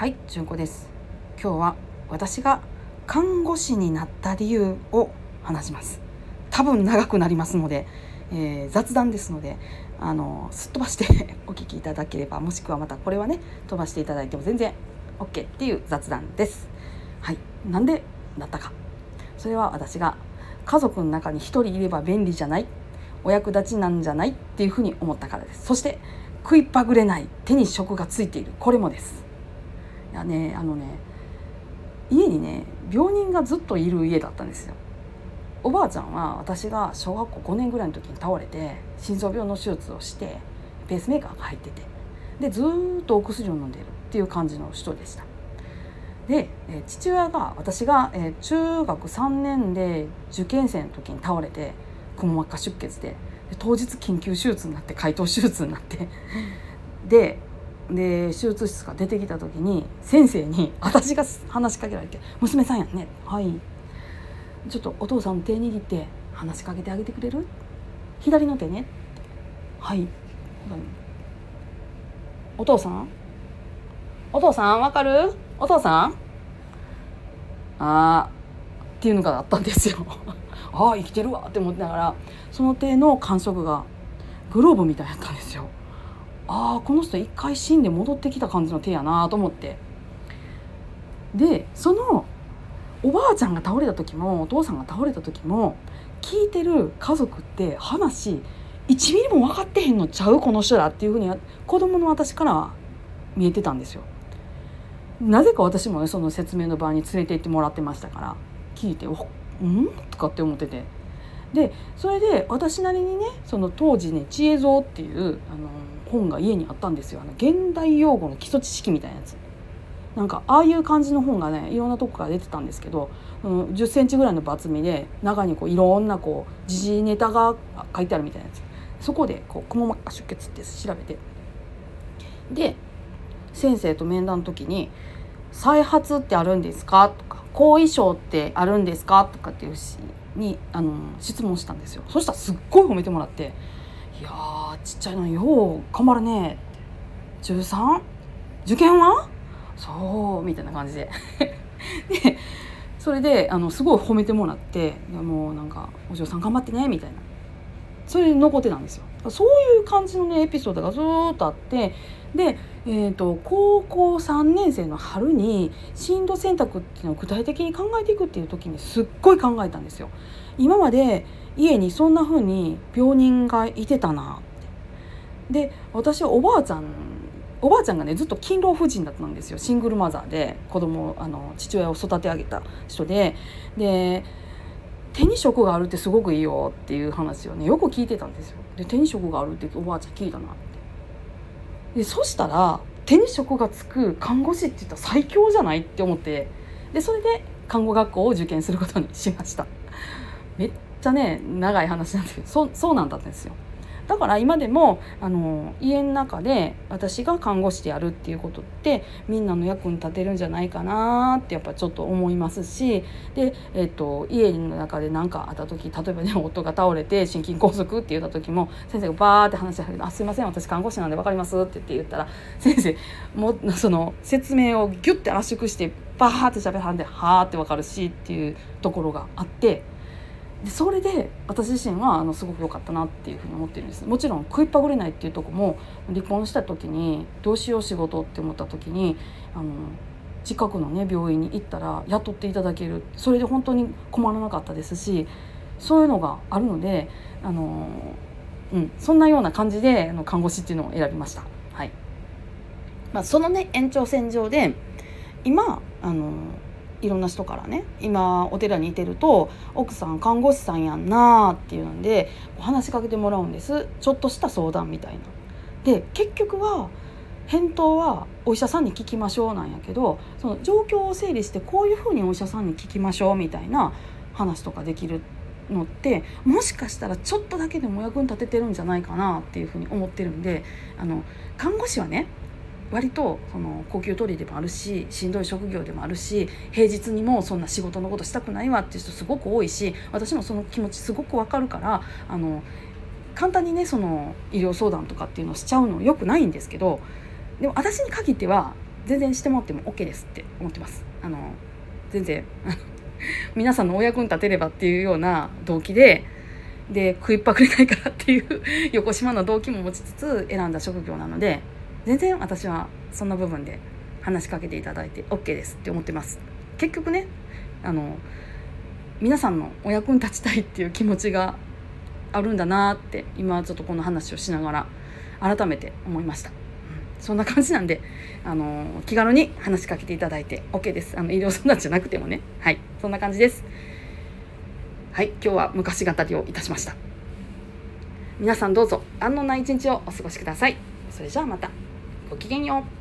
はい、純子です。今日は私が看護師になった理由を話します。多分長くなりますので、えー雑談ですので、あのすっ飛ばして お聞きいただければ、もしくはまたこれはね飛ばしていただいても全然 OK っていう雑談です。はい、なんでなったか。それは私が家族の中に一人いれば便利じゃない、お役立ちなんじゃないっていうふうに思ったからです。そして食いっぱぐれない手に職がついているこれもです。やねあのね家にね病人がずっといる家だったんですよ。おばあちゃんは私が小学校5年ぐらいの時に倒れて心臓病の手術をしてペースメーカーが入っててでずっとお薬を飲んでるっていう感じの人でした。で、父親が私が、中学3年で受験生の時に倒れてくも膜下出血でで当日緊急手術になって開頭手術になって。でで手術室から出てきた時に先生に 私が話しかけられて「娘さんやんねはいちょっとお父さんの手握って話しかけてあげてくれる？左の手ね」はいお父さん？お父さんわかる？お父さん？あーっていうのがあったんですよ。ああ生きてるわって思ってながらその手の感触がグローブみたいやったんですよ。ああこの人一回死んで戻ってきた感じの手やなと思ってでそのおばあちゃんが倒れた時もお父さんが倒れた時も聞いてる家族って話1ミリも分かってへんのちゃうこの人らっていうふうに子供の私からは見えてたんですよ。なぜか私もねその説明の場に連れて行ってもらってましたから聞いて「うん?」とかって思っててでそれで私なりにねその当時ね「知恵蔵」っていうあの本が家にあったんですよ。あの現代用語の基礎知識みたいなやつ。なんかああいう感じの本がねいろんなとこから出てたんですけど、うん、1 0センチぐらいの厚みで中にこういろんなこう時事ネタが書いてあるみたいなやつ。そこでこうくも膜下出血って調べて。で先生と面談の時に「再発ってあるんですか?」とか「後遺症ってあるんですか?」とかっていうしにあの質問したんですよそしたらすっごい褒めてもらって「いやちっちゃいのよう頑張るね」って「中 3? 受験は?」そうみたいな感じで でそれであのすごい褒めてもらって「もうなんかお嬢さん頑張ってね」みたいなそれで残ってたんですよそういう感じのねエピソードがずっとあってで、えー、と高校3年生の春に進路選択っていうのを具体的に考えていくっていう時にすっごい考えたんですよ。今まで家にそんな風に病人がいてたなって。で私はおばあちゃんおばあちゃんがねずっと勤労婦人だったんですよシングルマザーで子供あの父親を育て上げた人でで手に職があるってすごくいいよっていう話をねよく聞いてたんですよ。で手に職があるっておばあちゃん聞いたなって。でそしたら手に職がつく看護師って言ったら最強じゃない？って思ってでそれで看護学校を受験することにしました。めっちゃね長い話なんですけどそそうなんだったんですよ。だから今でもあの家の中で私が看護師でやるっていうことってみんなの役に立てるんじゃないかなってやっぱちょっと思いますしで、えっと家の中で何かあった時例えばね夫が倒れて心筋梗塞って言った時も先生がバーって話して「あすいません私看護師なんで分かります」って言ったら 先生もその説明をギュッて圧縮してバーって喋らんで「はーって分かるしっていうところがあって。でそれで私自身はあのすごく良かったなっていうふうに思ってるんです。もちろん食いっぱぐれないっていうとこも離婚した時にどうしよう仕事って思った時にあの近くのね病院に行ったら雇っていただける。それで本当に困らなかったですしそういうのがあるのであの、うん、そんなような感じであの看護師っていうのを選びました。はい。まあ、そのね延長線上で今あのいろんな人からね今お寺にいてると奥さん看護師さんやんなっていうんで話しかけてもらうんですちょっとした相談みたいな。で結局は返答はお医者さんに聞きましょうなんやけどその状況を整理してこういうふうにお医者さんに聞きましょうみたいな話とかできるのってもしかしたらちょっとだけでも役に立ててるんじゃないかなっていうふうに思ってるんであの看護師はね割とその高級取りでもあるししんどい職業でもあるし平日にもそんな仕事のことしたくないわっていう人すごく多いし私もその気持ちすごくわかるからあの簡単にねその医療相談とかっていうのをしちゃうのよくないんですけどでも私に限っては全然してもらっても OK ですって思ってます。あの全然 皆さんのお役に立てればっていうような動機でで食いっぱくれないからっていう 横島な動機も持ちつつ選んだ職業なので全然私はそんな部分で話しかけていただいて OK ですって思ってます。結局ねあの皆さんのお役に立ちたいっていう気持ちがあるんだなって今ちょっとこの話をしながら改めて思いました、そんな感じなんであの気軽に話しかけていただいて OK です。あの医療相談じゃなくてもね。はい。そんな感じです。はい。今日は昔語りをいたしました。皆さんどうぞ安穏な一日をお過ごしください。それじゃあまた。ごきげんよう。